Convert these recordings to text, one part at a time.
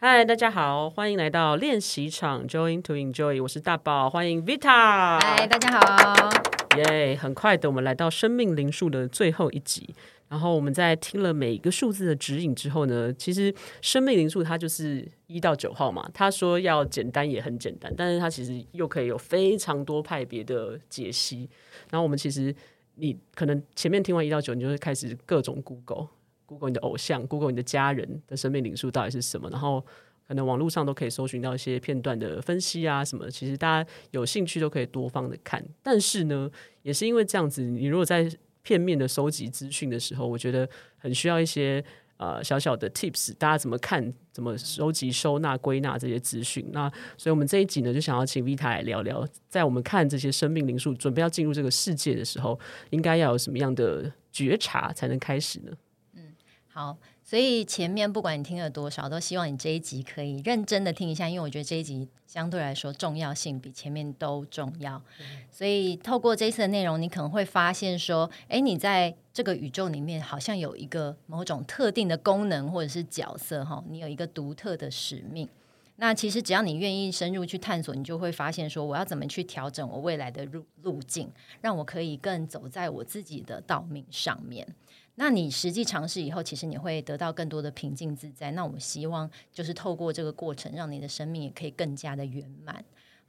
嗨，大家好，欢迎来到练习场，Join to Enjoy，我是大宝，欢迎 Vita。嗨，大家好。耶，yeah, 很快的，我们来到生命灵数的最后一集。然后我们在听了每一个数字的指引之后呢，其实生命灵数它就是一到九号嘛。他说要简单也很简单，但是它其实又可以有非常多派别的解析。然后我们其实你可能前面听完一到九，你就会开始各种 Google。Google 你的偶像，Google 你的家人的生命灵数到底是什么？然后可能网络上都可以搜寻到一些片段的分析啊什么。其实大家有兴趣都可以多方的看。但是呢，也是因为这样子，你如果在片面的收集资讯的时候，我觉得很需要一些呃小小的 tips，大家怎么看、怎么收集、收纳、归纳这些资讯。那所以我们这一集呢，就想要请 Vita 来聊聊，在我们看这些生命灵数，准备要进入这个世界的时候，应该要有什么样的觉察才能开始呢？好，所以前面不管你听了多少，都希望你这一集可以认真的听一下，因为我觉得这一集相对来说重要性比前面都重要。嗯、所以透过这一次的内容，你可能会发现说，哎，你在这个宇宙里面好像有一个某种特定的功能或者是角色哈，你有一个独特的使命。那其实只要你愿意深入去探索，你就会发现说，我要怎么去调整我未来的路路径，让我可以更走在我自己的道命上面。那你实际尝试以后，其实你会得到更多的平静自在。那我们希望就是透过这个过程，让你的生命也可以更加的圆满。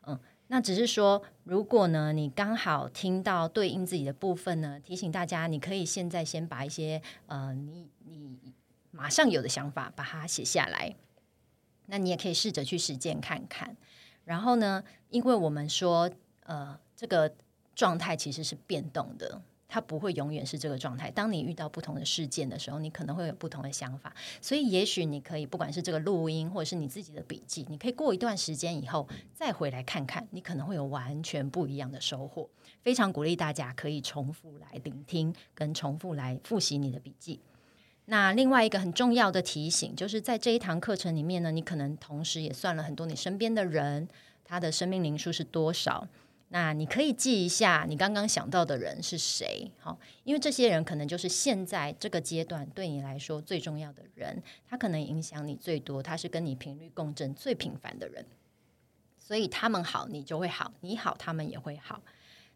嗯，那只是说，如果呢，你刚好听到对应自己的部分呢，提醒大家，你可以现在先把一些呃，你你马上有的想法把它写下来。那你也可以试着去实践看看。然后呢，因为我们说，呃，这个状态其实是变动的。它不会永远是这个状态。当你遇到不同的事件的时候，你可能会有不同的想法。所以，也许你可以，不管是这个录音，或者是你自己的笔记，你可以过一段时间以后再回来看看，你可能会有完全不一样的收获。非常鼓励大家可以重复来聆听，跟重复来复习你的笔记。那另外一个很重要的提醒，就是在这一堂课程里面呢，你可能同时也算了很多你身边的人，他的生命灵数是多少。那你可以记一下，你刚刚想到的人是谁？好，因为这些人可能就是现在这个阶段对你来说最重要的人，他可能影响你最多，他是跟你频率共振最频繁的人，所以他们好，你就会好；你好，他们也会好。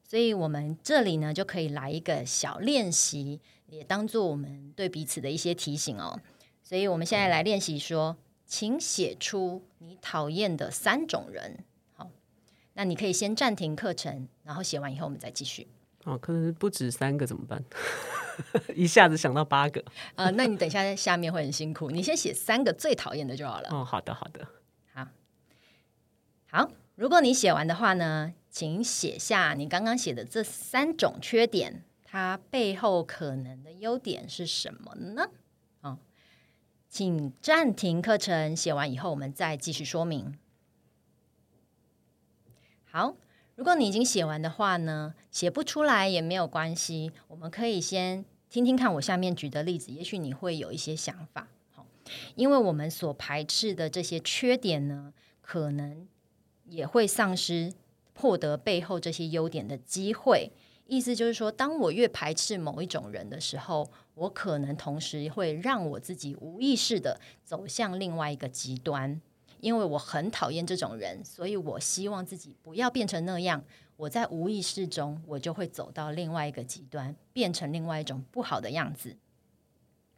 所以我们这里呢，就可以来一个小练习，也当做我们对彼此的一些提醒哦。所以我们现在来练习说，请写出你讨厌的三种人。那你可以先暂停课程，然后写完以后我们再继续。哦，可能不止三个怎么办？一下子想到八个。呃，那你等一下下面会很辛苦，你先写三个最讨厌的就好了。哦，好的，好的，好。好，如果你写完的话呢，请写下你刚刚写的这三种缺点，它背后可能的优点是什么呢？哦，请暂停课程，写完以后我们再继续说明。好，如果你已经写完的话呢，写不出来也没有关系，我们可以先听听看我下面举的例子，也许你会有一些想法。好，因为我们所排斥的这些缺点呢，可能也会丧失获得背后这些优点的机会。意思就是说，当我越排斥某一种人的时候，我可能同时会让我自己无意识的走向另外一个极端。因为我很讨厌这种人，所以我希望自己不要变成那样。我在无意识中，我就会走到另外一个极端，变成另外一种不好的样子。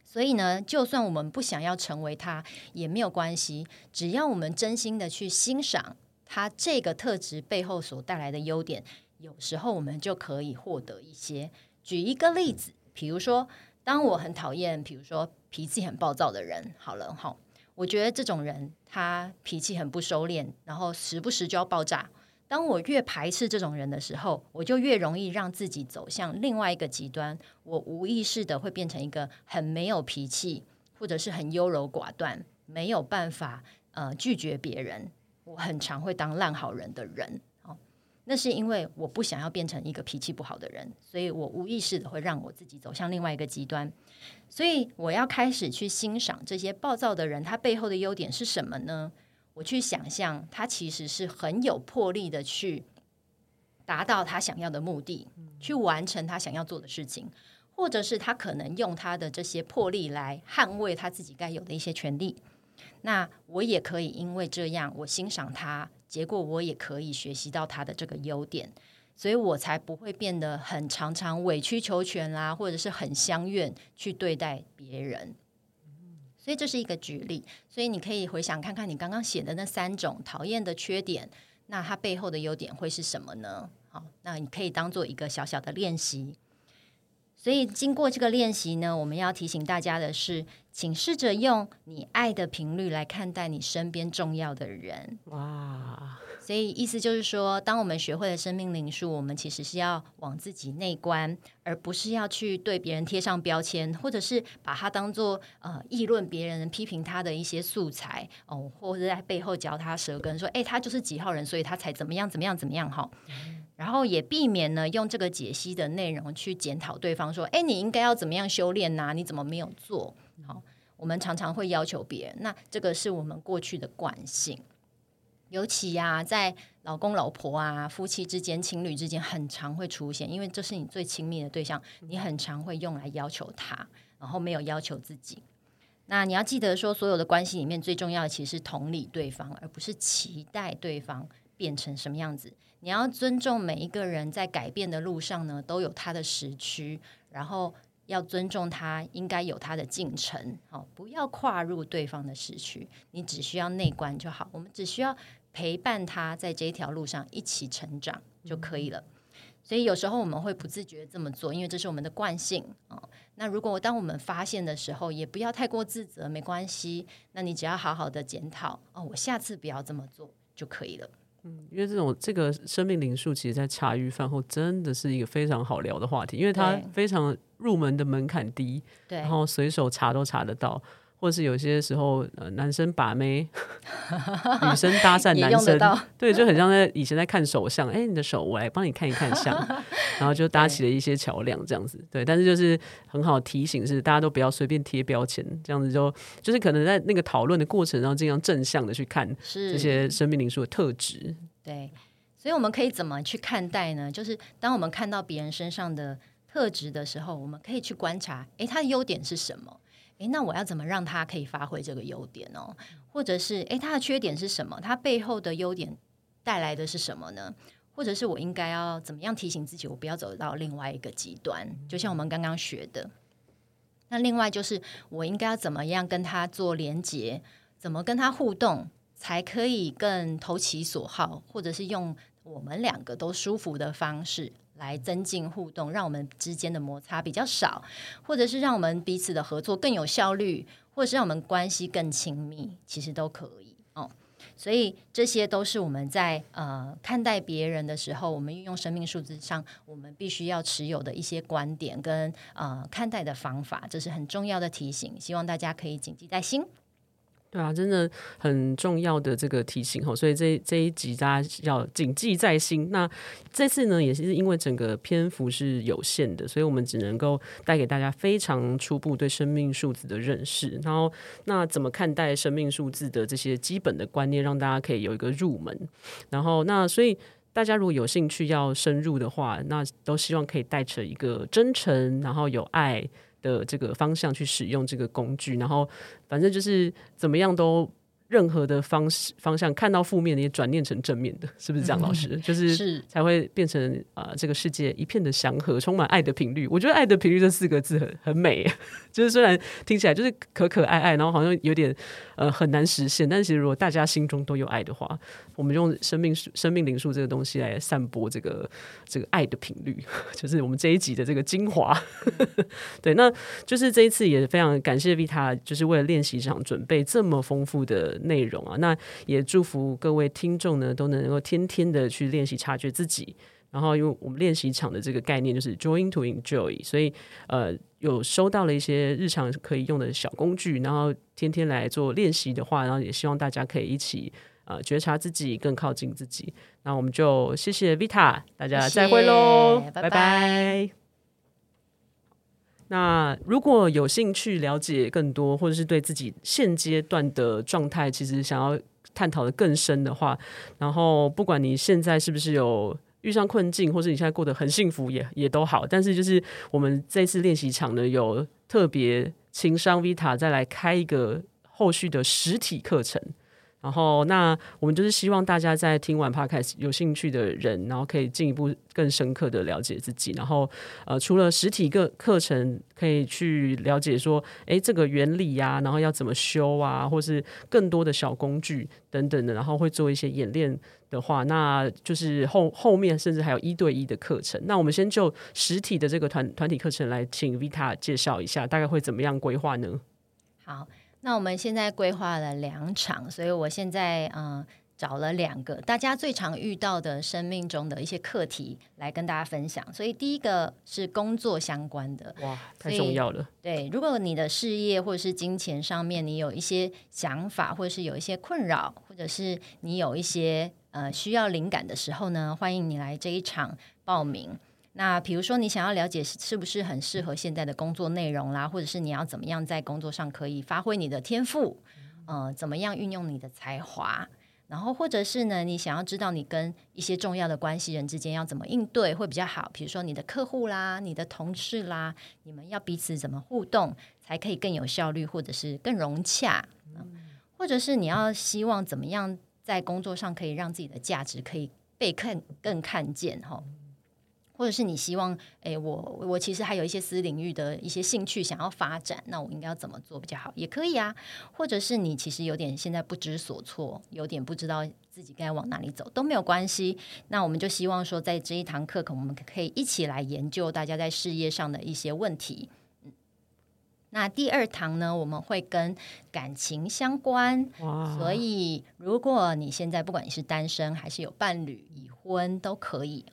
所以呢，就算我们不想要成为他，也没有关系。只要我们真心的去欣赏他这个特质背后所带来的优点，有时候我们就可以获得一些。举一个例子，比如说，当我很讨厌，比如说脾气很暴躁的人，好了，好。我觉得这种人他脾气很不收敛，然后时不时就要爆炸。当我越排斥这种人的时候，我就越容易让自己走向另外一个极端。我无意识的会变成一个很没有脾气，或者是很优柔寡断，没有办法呃拒绝别人。我很常会当烂好人的人。那是因为我不想要变成一个脾气不好的人，所以我无意识的会让我自己走向另外一个极端。所以我要开始去欣赏这些暴躁的人，他背后的优点是什么呢？我去想象他其实是很有魄力的去达到他想要的目的，去完成他想要做的事情，或者是他可能用他的这些魄力来捍卫他自己该有的一些权利。那我也可以因为这样，我欣赏他，结果我也可以学习到他的这个优点，所以我才不会变得很常常委曲求全啦，或者是很相怨去对待别人。所以这是一个举例，所以你可以回想看看你刚刚写的那三种讨厌的缺点，那它背后的优点会是什么呢？好，那你可以当做一个小小的练习。所以经过这个练习呢，我们要提醒大家的是，请试着用你爱的频率来看待你身边重要的人。哇！所以意思就是说，当我们学会了生命灵数，我们其实是要往自己内观，而不是要去对别人贴上标签，或者是把它当做呃议论别人、批评他的一些素材哦，或者在背后嚼他舌根，说哎，他就是几号人，所以他才怎么样怎么样怎么样哈。然后也避免呢，用这个解析的内容去检讨对方，说：“哎，你应该要怎么样修炼呐？你怎么没有做？”好，我们常常会要求别人，那这个是我们过去的惯性。尤其呀，在老公老婆啊、夫妻之间、情侣之间，很常会出现，因为这是你最亲密的对象，你很常会用来要求他，然后没有要求自己。那你要记得说，所有的关系里面最重要的其实是同理对方，而不是期待对方变成什么样子。你要尊重每一个人在改变的路上呢，都有他的时区，然后要尊重他应该有他的进程，好，不要跨入对方的时区，你只需要内观就好。我们只需要陪伴他在这条路上一起成长就可以了。所以有时候我们会不自觉这么做，因为这是我们的惯性啊。那如果当我们发现的时候，也不要太过自责，没关系。那你只要好好的检讨哦，我下次不要这么做就可以了。嗯，因为这种这个生命灵数，其实，在茶余饭后真的是一个非常好聊的话题，因为它非常入门的门槛低，对，然后随手查都查得到。或是有些时候，呃，男生把妹，女生搭讪 男生，对，就很像在以前在看手相，哎，你的手我来帮你看一看相，然后就搭起了一些桥梁这样子，对。但是就是很好提醒是，大家都不要随便贴标签，这样子就就是可能在那个讨论的过程，然后尽量正向的去看这些生命灵数的特质。对，所以我们可以怎么去看待呢？就是当我们看到别人身上的特质的时候，我们可以去观察，哎，他的优点是什么？诶，那我要怎么让他可以发挥这个优点呢？或者是，诶，他的缺点是什么？他背后的优点带来的是什么呢？或者是我应该要怎么样提醒自己，我不要走到另外一个极端？就像我们刚刚学的。那另外就是，我应该要怎么样跟他做连接？怎么跟他互动，才可以更投其所好？或者是用我们两个都舒服的方式？来增进互动，让我们之间的摩擦比较少，或者是让我们彼此的合作更有效率，或者是让我们关系更亲密，其实都可以哦。所以这些都是我们在呃看待别人的时候，我们运用生命数字上，我们必须要持有的一些观点跟呃看待的方法，这是很重要的提醒，希望大家可以谨记在心。对啊，真的很重要的这个提醒哈，所以这这一集大家要谨记在心。那这次呢，也是因为整个篇幅是有限的，所以我们只能够带给大家非常初步对生命数字的认识。然后，那怎么看待生命数字的这些基本的观念，让大家可以有一个入门。然后，那所以大家如果有兴趣要深入的话，那都希望可以带着一个真诚，然后有爱。的这个方向去使用这个工具，然后反正就是怎么样都。任何的方式方向看到负面的也转念成正面的，是不是这样？老师、嗯、就是才会变成啊、呃，这个世界一片的祥和，充满爱的频率。我觉得“爱的频率”这四个字很很美，就是虽然听起来就是可可爱爱，然后好像有点呃很难实现，但是其实如果大家心中都有爱的话，我们用生命生命灵数这个东西来散播这个这个爱的频率，就是我们这一集的这个精华。对，那就是这一次也非常感谢 Vita，就是为了练习场准备这么丰富的。内容啊，那也祝福各位听众呢，都能够天天的去练习察觉自己。然后，因为我们练习场的这个概念就是 join to enjoy，所以呃，有收到了一些日常可以用的小工具，然后天天来做练习的话，然后也希望大家可以一起呃觉察自己，更靠近自己。那我们就谢谢 Vita，大家再会喽，拜拜。拜拜。那如果有兴趣了解更多，或者是对自己现阶段的状态，其实想要探讨的更深的话，然后不管你现在是不是有遇上困境，或是你现在过得很幸福也，也也都好。但是就是我们这次练习场呢，有特别情商 Vita 再来开一个后续的实体课程。然后，那我们就是希望大家在听完 Podcast 有兴趣的人，然后可以进一步更深刻的了解自己。然后，呃，除了实体课课程可以去了解说，哎，这个原理呀、然后要怎么修啊，或是更多的小工具等等的，然后会做一些演练的话，那就是后后面甚至还有一对一的课程。那我们先就实体的这个团团体课程来请 Vita 介绍一下，大概会怎么样规划呢？好。那我们现在规划了两场，所以我现在嗯、呃、找了两个大家最常遇到的生命中的一些课题来跟大家分享。所以第一个是工作相关的，哇，太重要了。对，如果你的事业或者是金钱上面你有一些想法，或者是有一些困扰，或者是你有一些呃需要灵感的时候呢，欢迎你来这一场报名。那比如说，你想要了解是不是很适合现在的工作内容啦，或者是你要怎么样在工作上可以发挥你的天赋，呃，怎么样运用你的才华，然后或者是呢，你想要知道你跟一些重要的关系人之间要怎么应对会比较好，比如说你的客户啦、你的同事啦，你们要彼此怎么互动才可以更有效率，或者是更融洽，呃，或者是你要希望怎么样在工作上可以让自己的价值可以被看更看见哈。或者是你希望，诶，我我其实还有一些私领域的一些兴趣想要发展，那我应该要怎么做比较好？也可以啊。或者是你其实有点现在不知所措，有点不知道自己该往哪里走，都没有关系。那我们就希望说，在这一堂课，可我们可以一起来研究大家在事业上的一些问题。嗯，那第二堂呢，我们会跟感情相关。哇。所以，如果你现在不管你是单身还是有伴侣、已婚，都可以。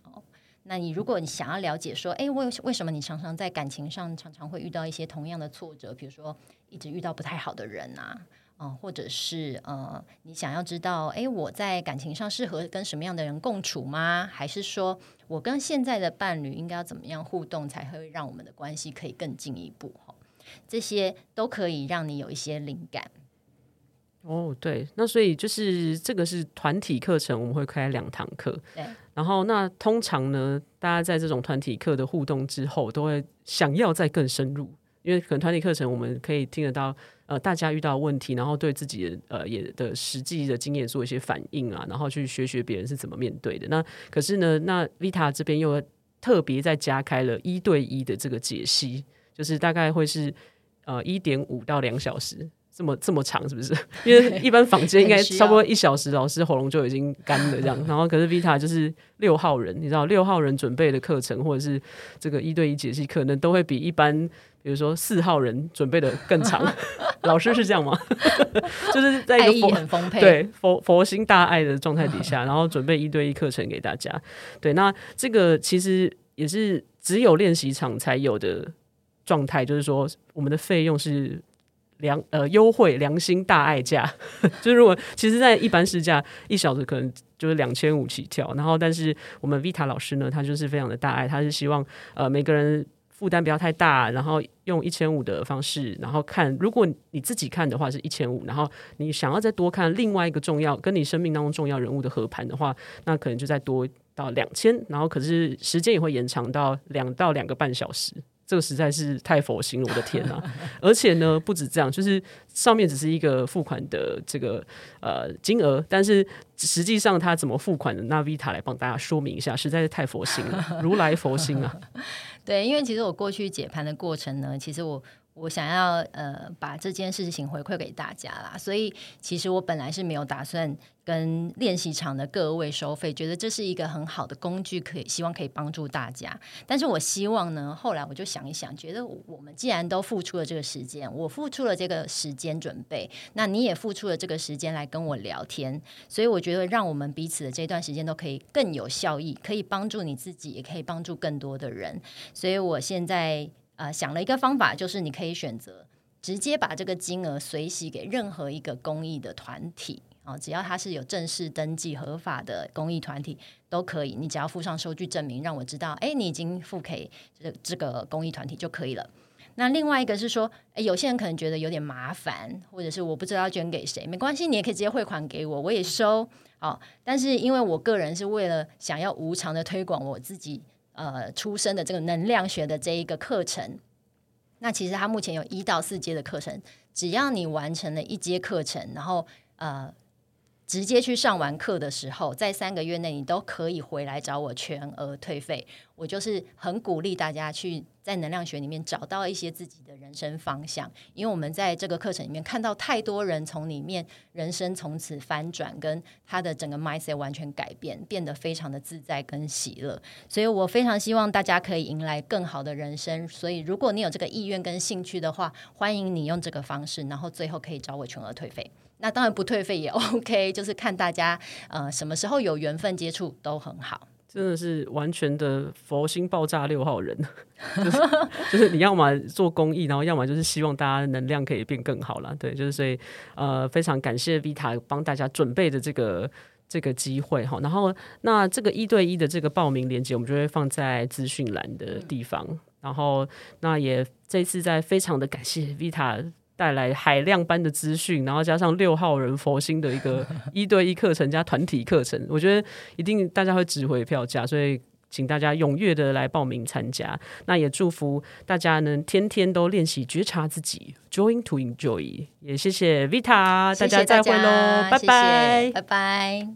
那你如果你想要了解说，哎，为为什么你常常在感情上常常会遇到一些同样的挫折？比如说一直遇到不太好的人啊，嗯、或者是呃，你想要知道，哎，我在感情上适合跟什么样的人共处吗？还是说我跟现在的伴侣应该要怎么样互动，才会让我们的关系可以更进一步？哈，这些都可以让你有一些灵感。哦，对，那所以就是这个是团体课程，我们会开两堂课。对，然后那通常呢，大家在这种团体课的互动之后，都会想要再更深入，因为可能团体课程我们可以听得到，呃，大家遇到问题，然后对自己的呃也的实际的经验做一些反应啊，然后去学学别人是怎么面对的。那可是呢，那 Vita 这边又特别再加开了一对一的这个解析，就是大概会是呃一点五到两小时。这么这么长是不是？因为一般坊间应该差不多一小时，老师喉咙就已经干了这样。然后可是 Vita 就是六号人，你知道六号人准备的课程或者是这个一对一解析，可能都会比一般比如说四号人准备的更长。老师是这样吗？就是在一个很丰沛对佛佛心大爱的状态底下，然后准备一对一课程给大家。对，那这个其实也是只有练习场才有的状态，就是说我们的费用是。良呃优惠良心大爱价，就是如果其实，在一般市价一小时可能就是两千五起跳，然后但是我们 Vita 老师呢，他就是非常的大爱，他是希望呃每个人负担不要太大，然后用一千五的方式，然后看如果你自己看的话是一千五，然后你想要再多看另外一个重要跟你生命当中重要人物的合盘的话，那可能就再多到两千，然后可是时间也会延长到两到两个半小时。这个实在是太佛心了，我的天呐！而且呢，不止这样，就是上面只是一个付款的这个呃金额，但是实际上他怎么付款的，那 Vita 来帮大家说明一下，实在是太佛心了，如来佛心啊！对，因为其实我过去解盘的过程呢，其实我。我想要呃把这件事情回馈给大家啦，所以其实我本来是没有打算跟练习场的各位收费，觉得这是一个很好的工具，可以希望可以帮助大家。但是我希望呢，后来我就想一想，觉得我们既然都付出了这个时间，我付出了这个时间准备，那你也付出了这个时间来跟我聊天，所以我觉得让我们彼此的这段时间都可以更有效益，可以帮助你自己，也可以帮助更多的人。所以我现在。呃，想了一个方法，就是你可以选择直接把这个金额随喜给任何一个公益的团体啊，只要它是有正式登记合法的公益团体都可以。你只要附上收据证明，让我知道，哎，你已经付给这这个公益团体就可以了。那另外一个是说，哎，有些人可能觉得有点麻烦，或者是我不知道捐给谁，没关系，你也可以直接汇款给我，我也收。哦，但是因为我个人是为了想要无偿的推广我自己。呃，出生的这个能量学的这一个课程，那其实它目前有一到四阶的课程，只要你完成了一阶课程，然后呃。直接去上完课的时候，在三个月内你都可以回来找我全额退费。我就是很鼓励大家去在能量学里面找到一些自己的人生方向，因为我们在这个课程里面看到太多人从里面人生从此翻转，跟他的整个 mindset 完全改变，变得非常的自在跟喜乐。所以我非常希望大家可以迎来更好的人生。所以如果你有这个意愿跟兴趣的话，欢迎你用这个方式，然后最后可以找我全额退费。那当然不退费也 OK，就是看大家呃什么时候有缘分接触都很好。真的是完全的佛心爆炸六号人，就是你要么做公益，然后要么就是希望大家能量可以变更好了。对，就是所以呃非常感谢 Vita 帮大家准备的这个这个机会哈。然后那这个一对一的这个报名链接，我们就会放在资讯栏的地方。然后那也这次在非常的感谢 Vita。带来海量般的资讯，然后加上六号人佛心的一个 一对一课程加团体课程，我觉得一定大家会值回票价，所以请大家踊跃的来报名参加。那也祝福大家能天天都练习觉察自己，join to Enjoy。也谢谢 Vita，大家再会喽，拜拜，拜拜。